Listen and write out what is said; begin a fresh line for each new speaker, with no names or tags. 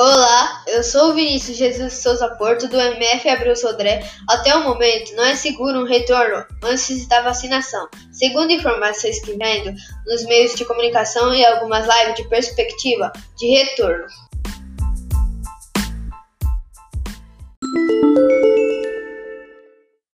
Olá, eu sou o Vinícius Jesus Souza Porto, do MF Abreu Sodré. Até o momento, não é seguro um retorno antes da vacinação. Segundo informações que vendo nos meios de comunicação e algumas lives de perspectiva de retorno.